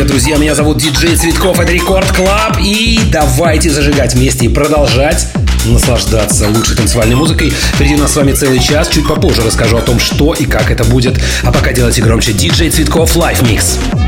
Привет, друзья! Меня зовут Диджей Цветков, это Record Club. И давайте зажигать вместе и продолжать наслаждаться лучшей танцевальной музыкой. Впереди у нас с вами целый час. Чуть попозже расскажу о том, что и как это будет. А пока делайте громче. Диджей Цветков Live Mix.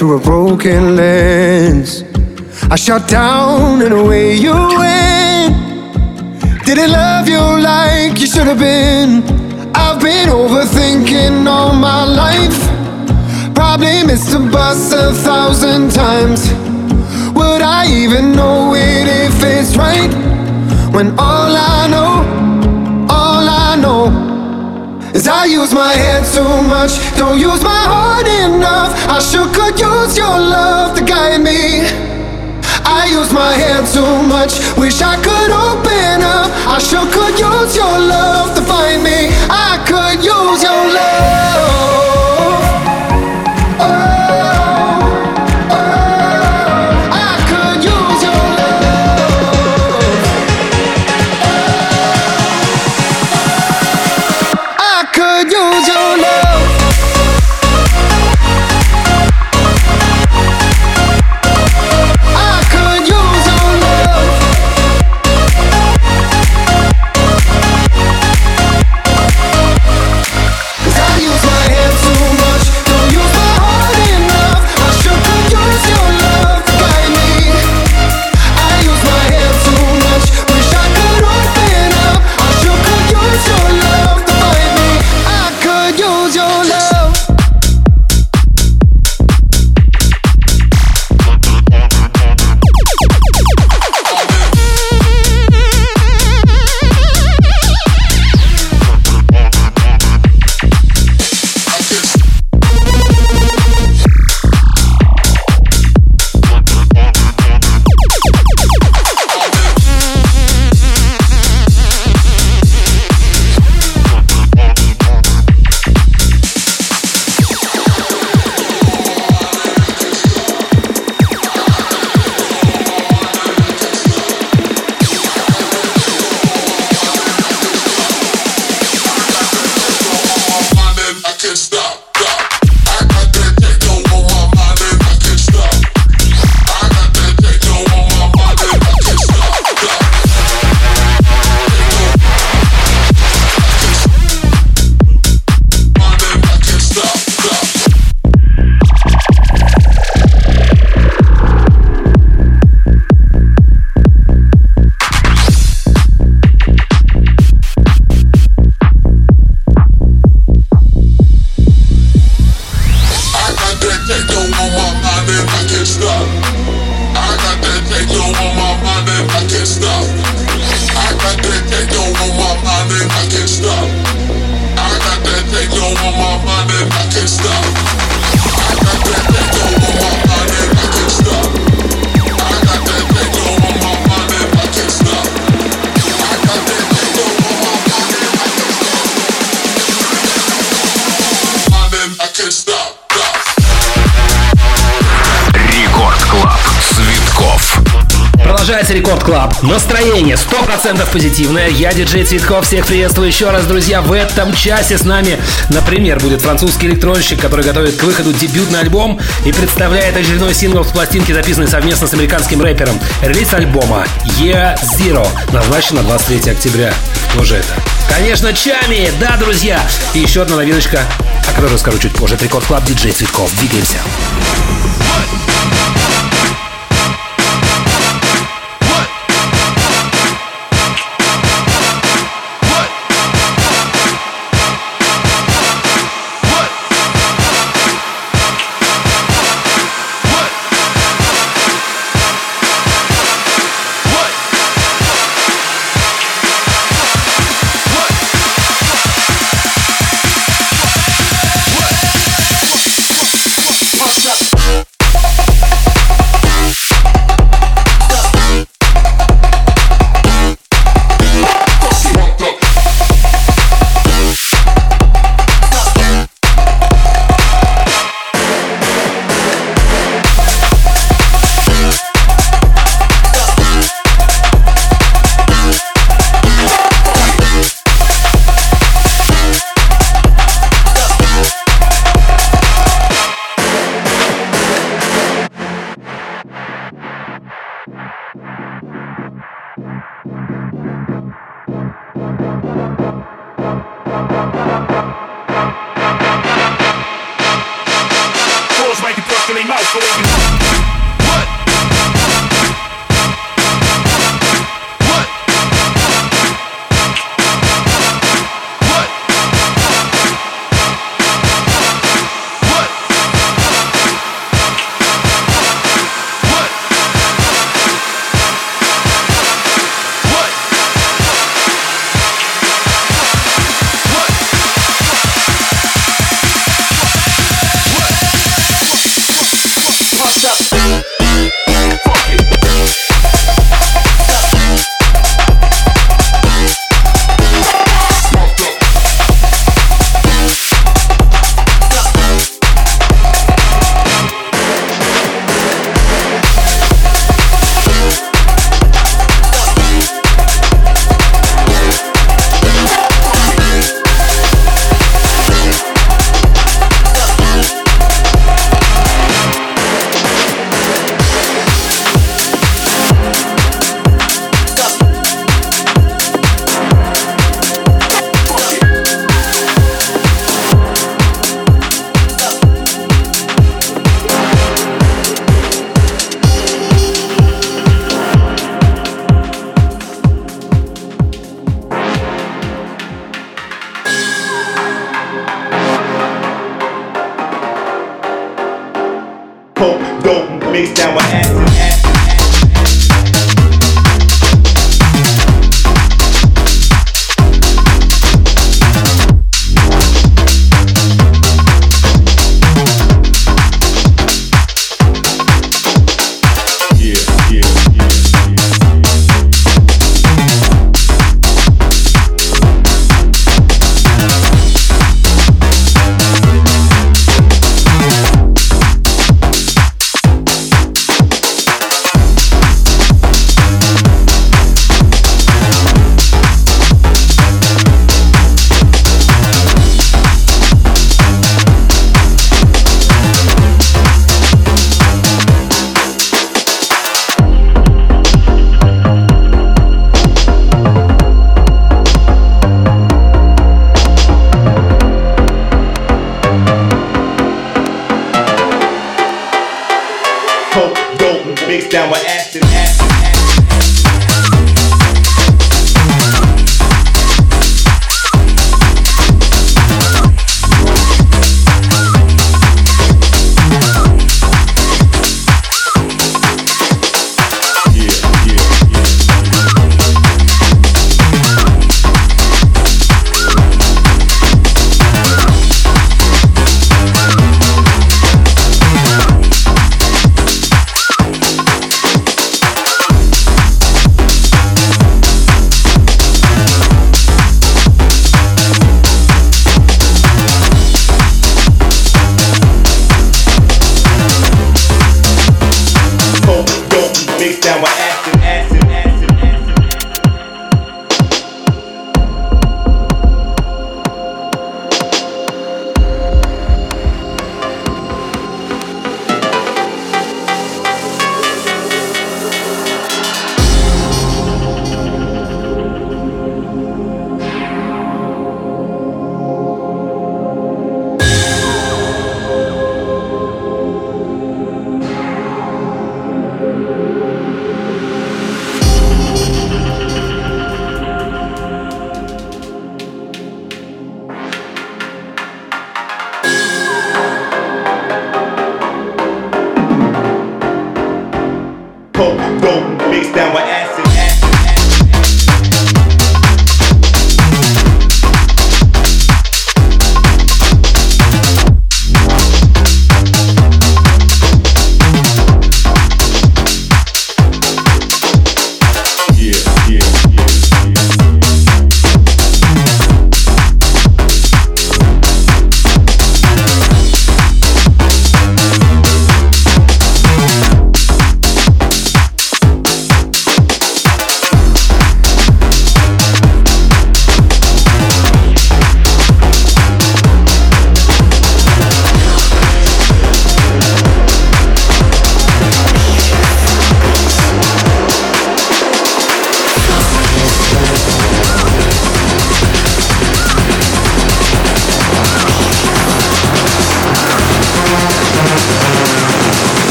Through a broken lens. I shut down and away you went. Didn't love you like you should have been. I've been overthinking all my life. Probably missed the bus a thousand times. Would I even know it if it's right? When all I know, all I know is I use my head too much, don't use my heart enough. I sure could use your love to guide me. I use my head too much, wish I could open up. I sure could use your love 100% позитивное. Я диджей Цветков. Всех приветствую еще раз, друзья. В этом часе с нами, например, будет французский электронщик, который готовит к выходу дебютный альбом и представляет очередной сингл с пластинки, записанной совместно с американским рэпером. Релиз альбома Year Zero назначен на 23 октября. Кто же это? Конечно, Tchami! Да, друзья! И еще одна новиночка, о которой расскажу чуть позже. Это Record Club, диджей Цветков. Двигаемся.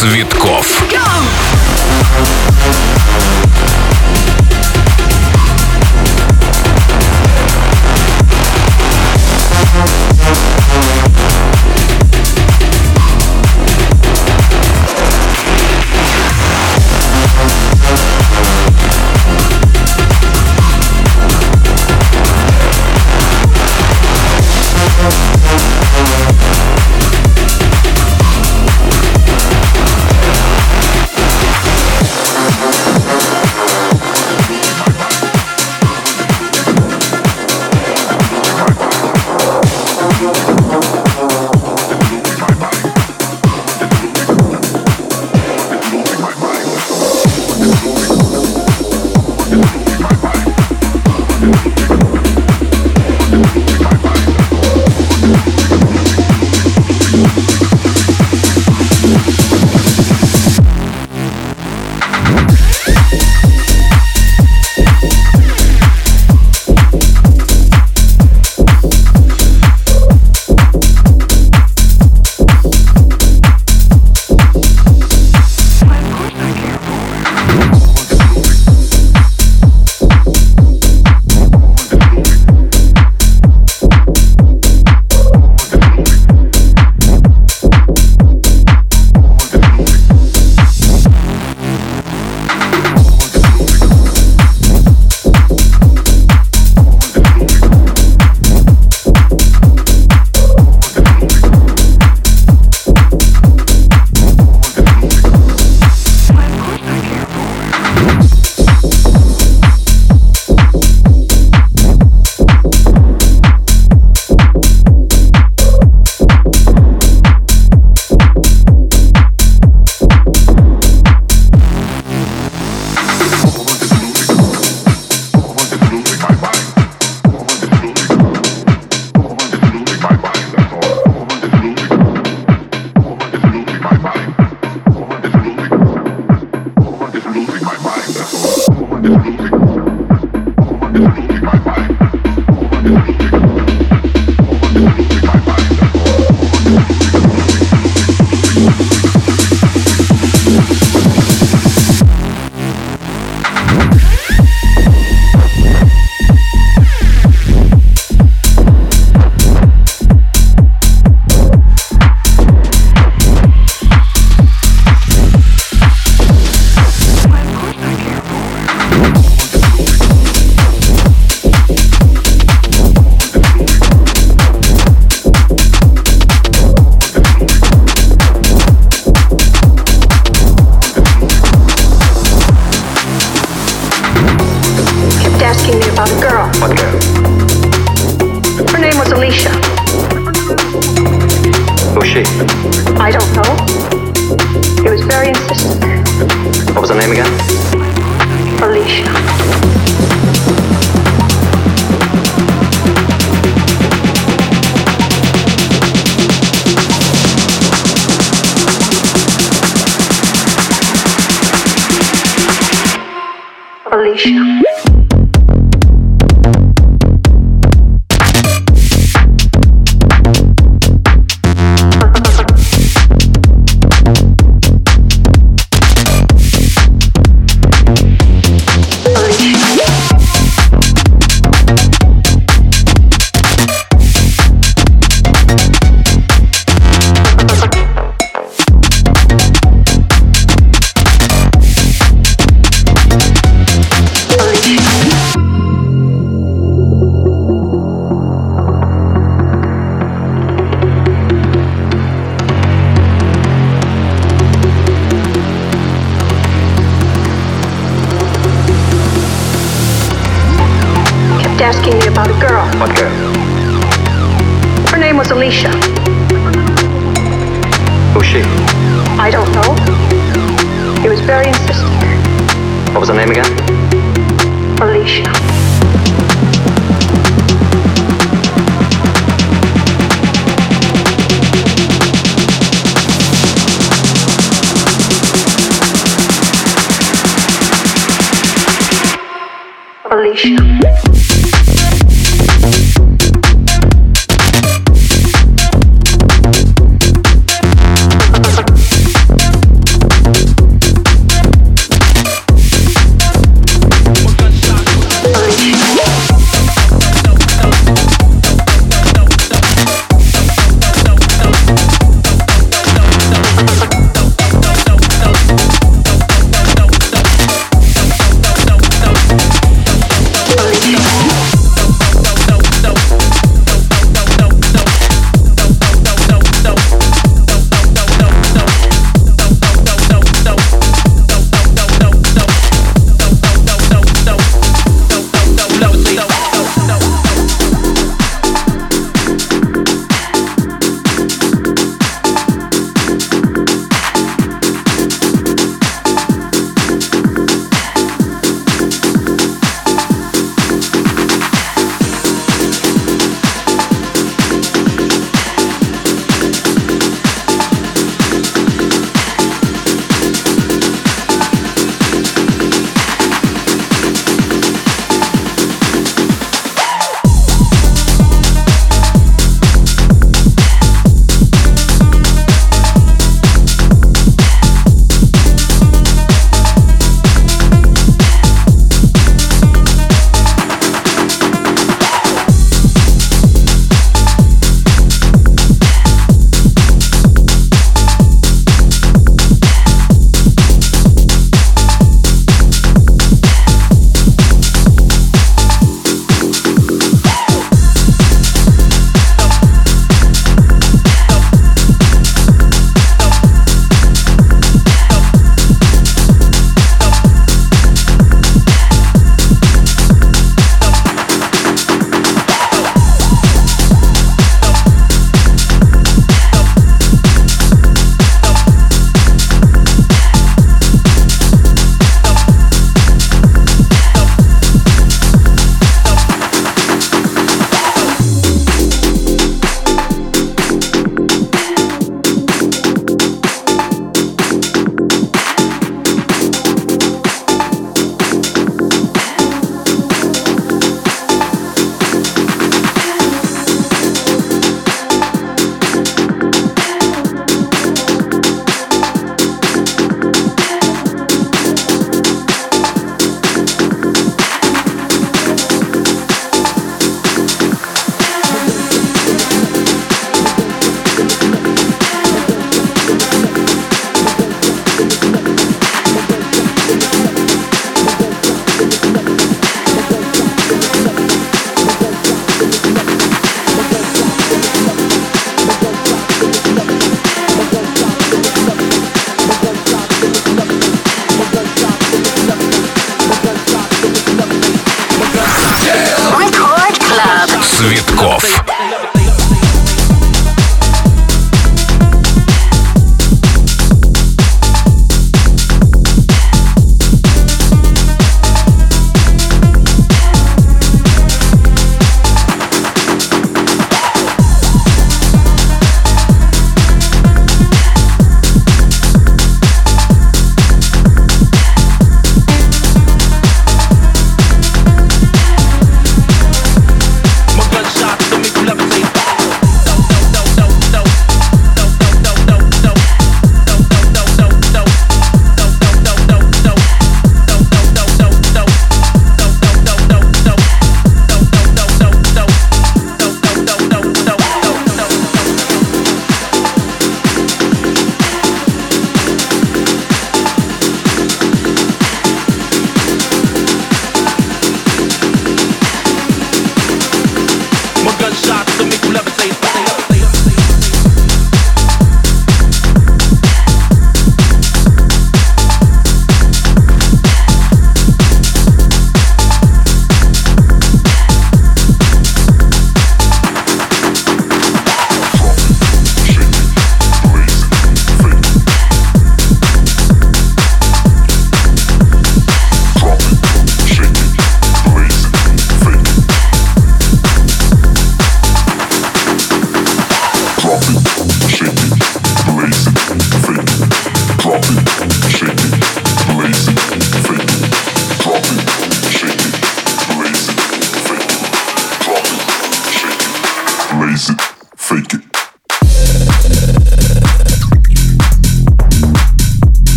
Цветков.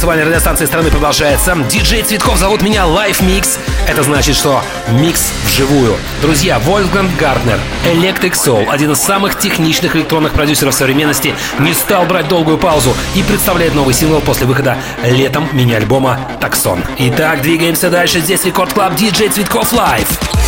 Танцевальной радиостанции страны продолжается. Диджей Цветков зовут меня Live Mix. Это значит, что микс вживую. Друзья, Wolfgang Gartner, Electric Soul, один из самых техничных электронных продюсеров современности, не стал брать долгую паузу и представляет новый сингл после выхода летом мини-альбома «Tucson». Итак, двигаемся дальше. Здесь Record Club, диджей Цветков Live.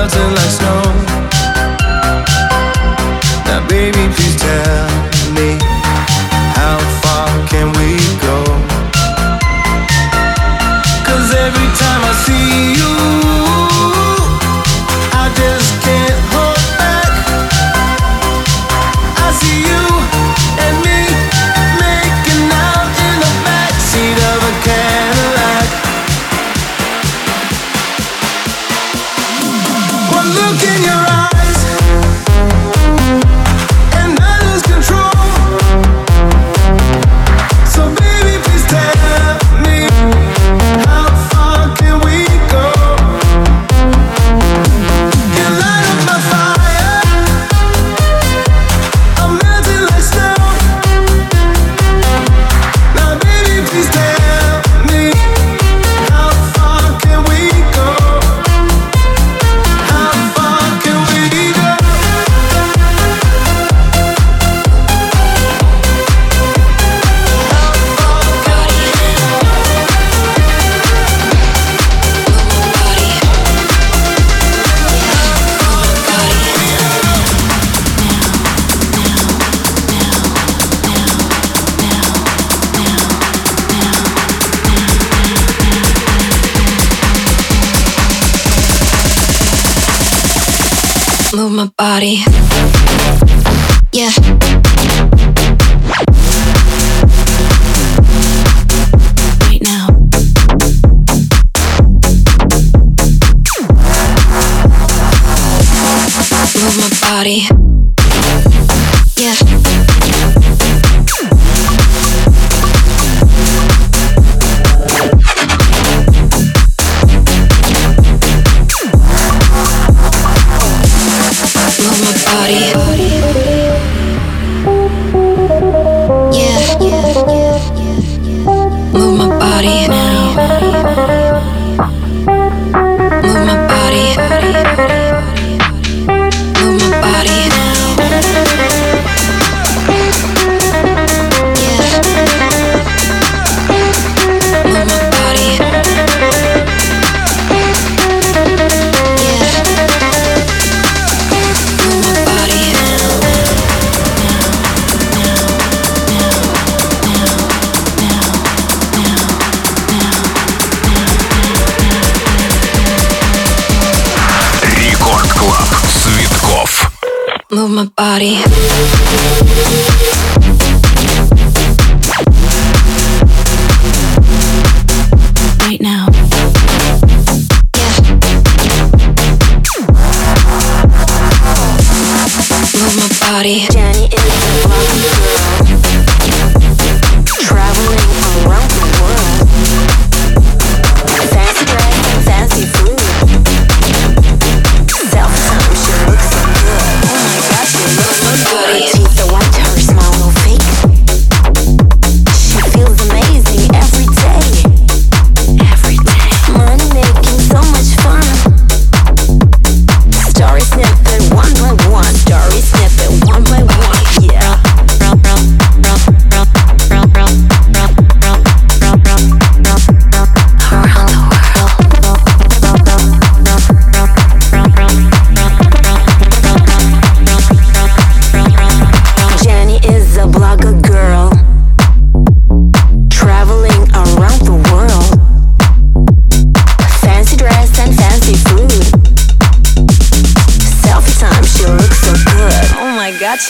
melting like snow. Now, baby,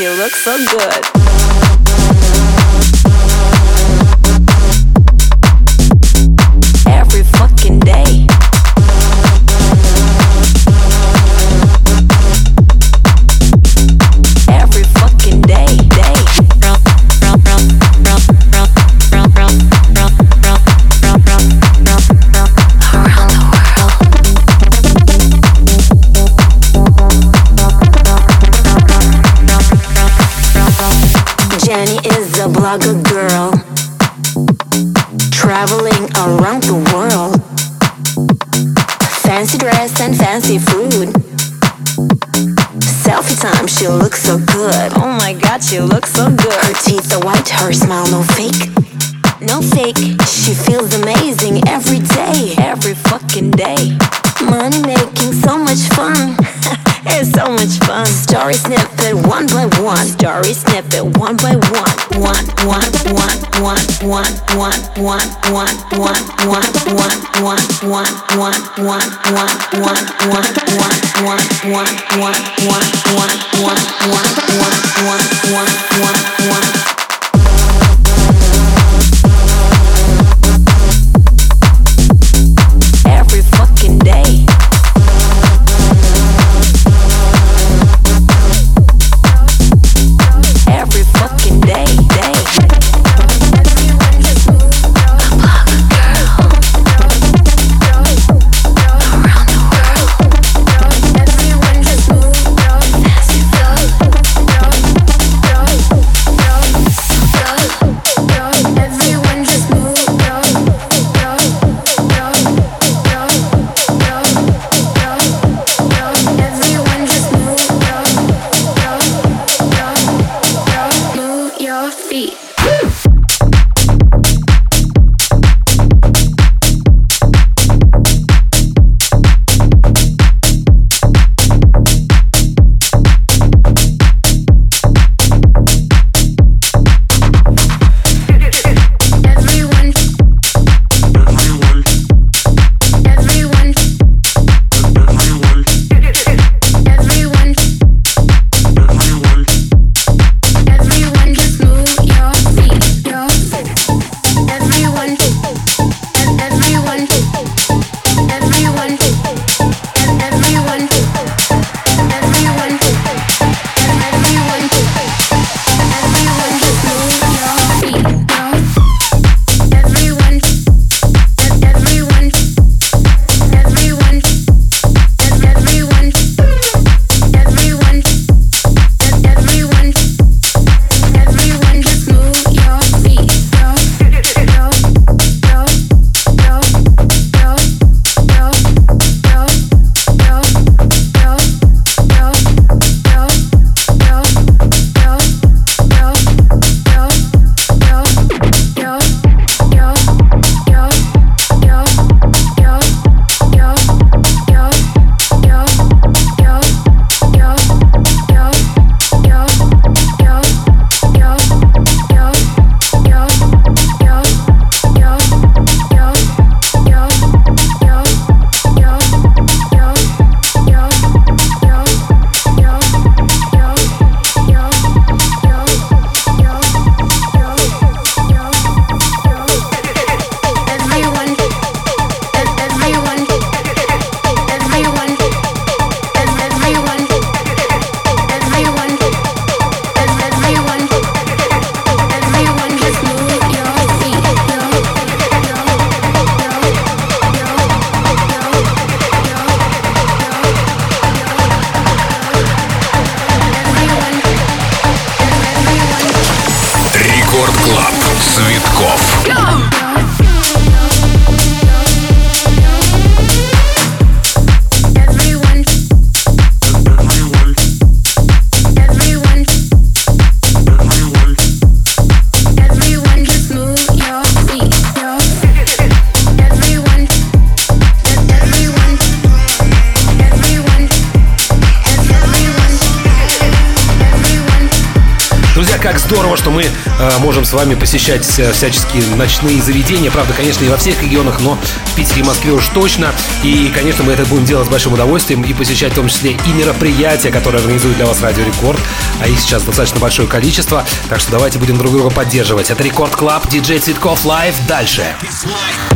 you look so good. Вами посещать э, всяческие ночные заведения. Правда, конечно, не во всех регионах, но в Питере и Москве уж точно. И, конечно, мы это будем делать с большим удовольствием и посещать в том числе и мероприятия, которые организует для вас Радио Рекорд. А их сейчас достаточно большое количество. Так что давайте будем друг друга поддерживать. Это Record Club, диджей Цветков, live. Дальше. Club.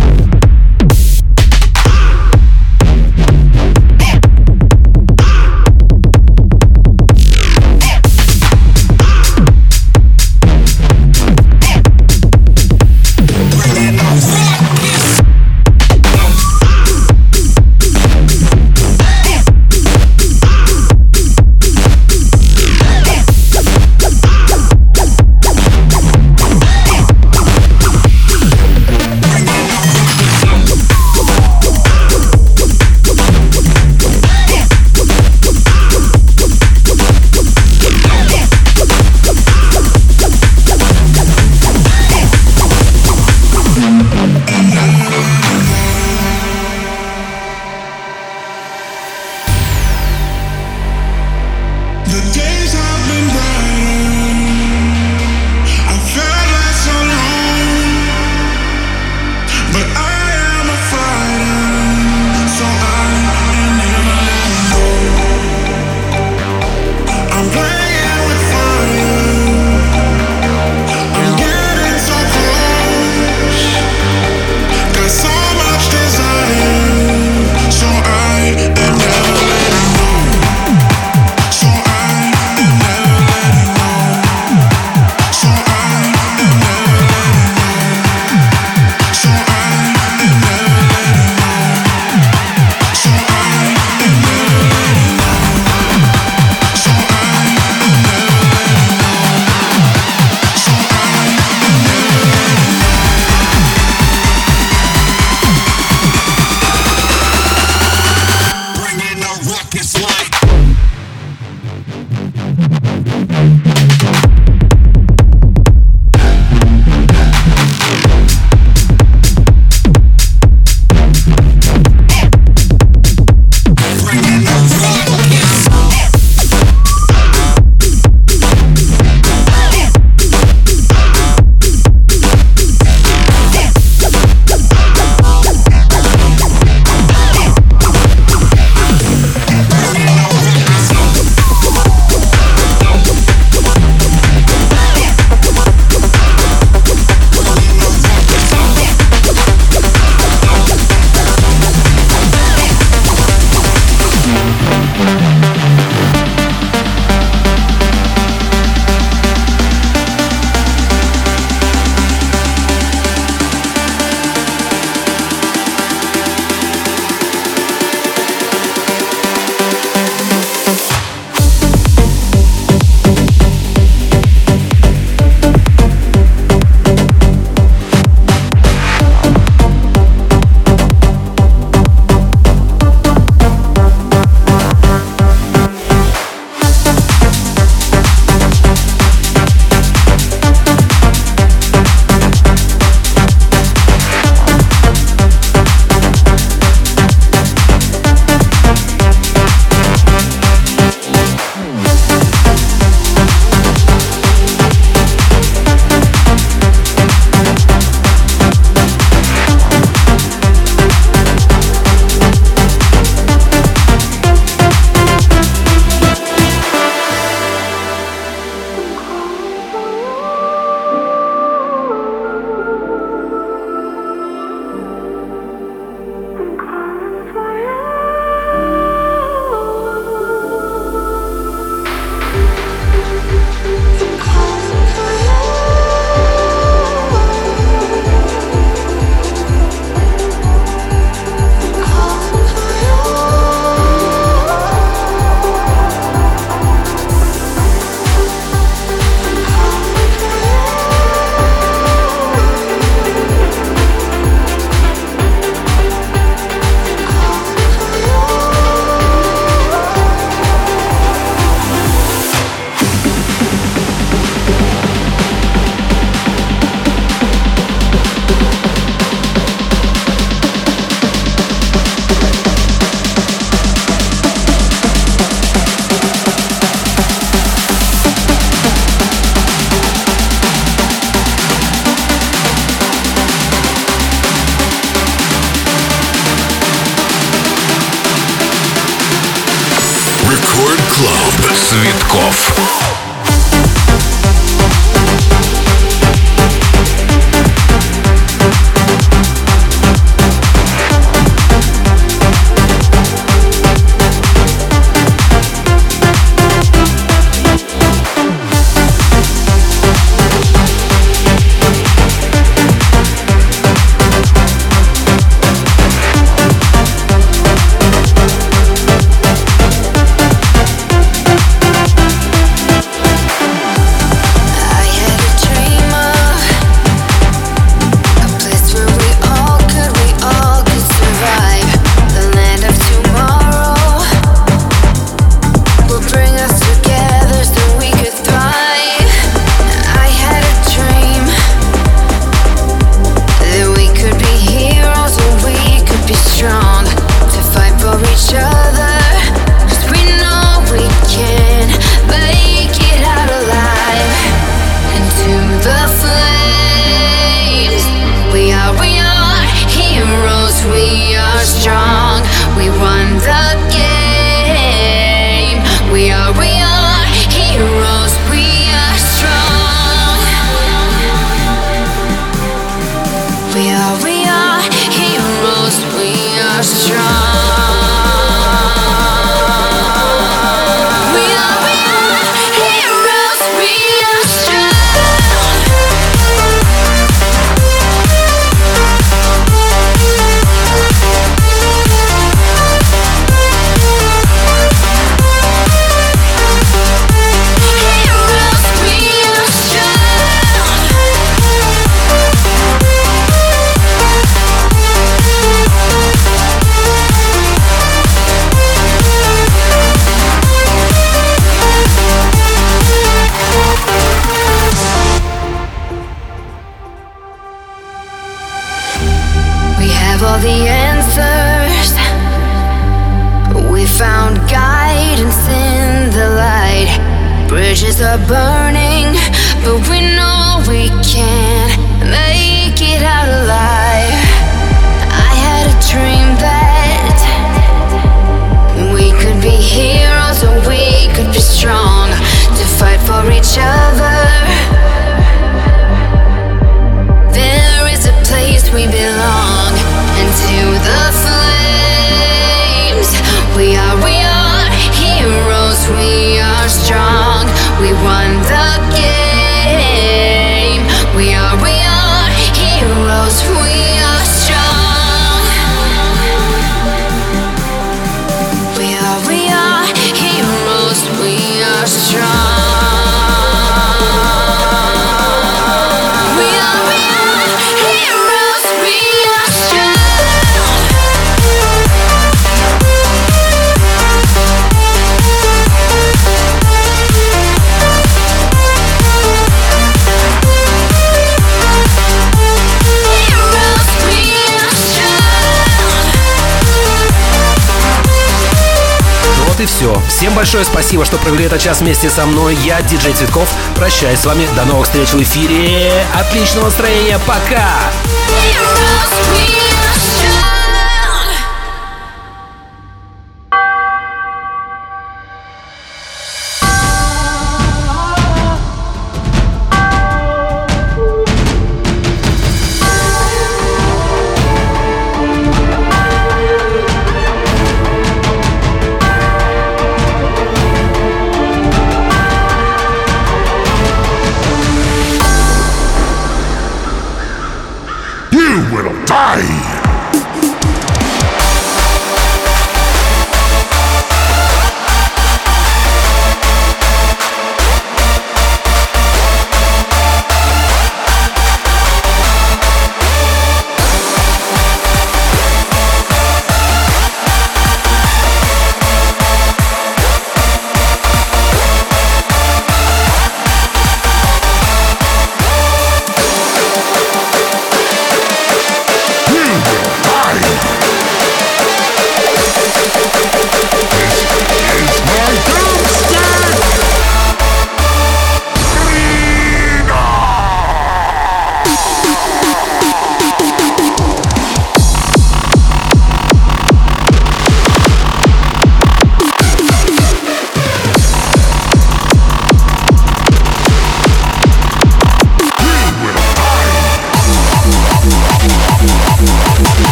Всем большое спасибо, что провели этот час вместе со мной. Я, диджей Цветков. Прощаюсь с вами. До новых встреч в эфире. Отличного настроения. Пока!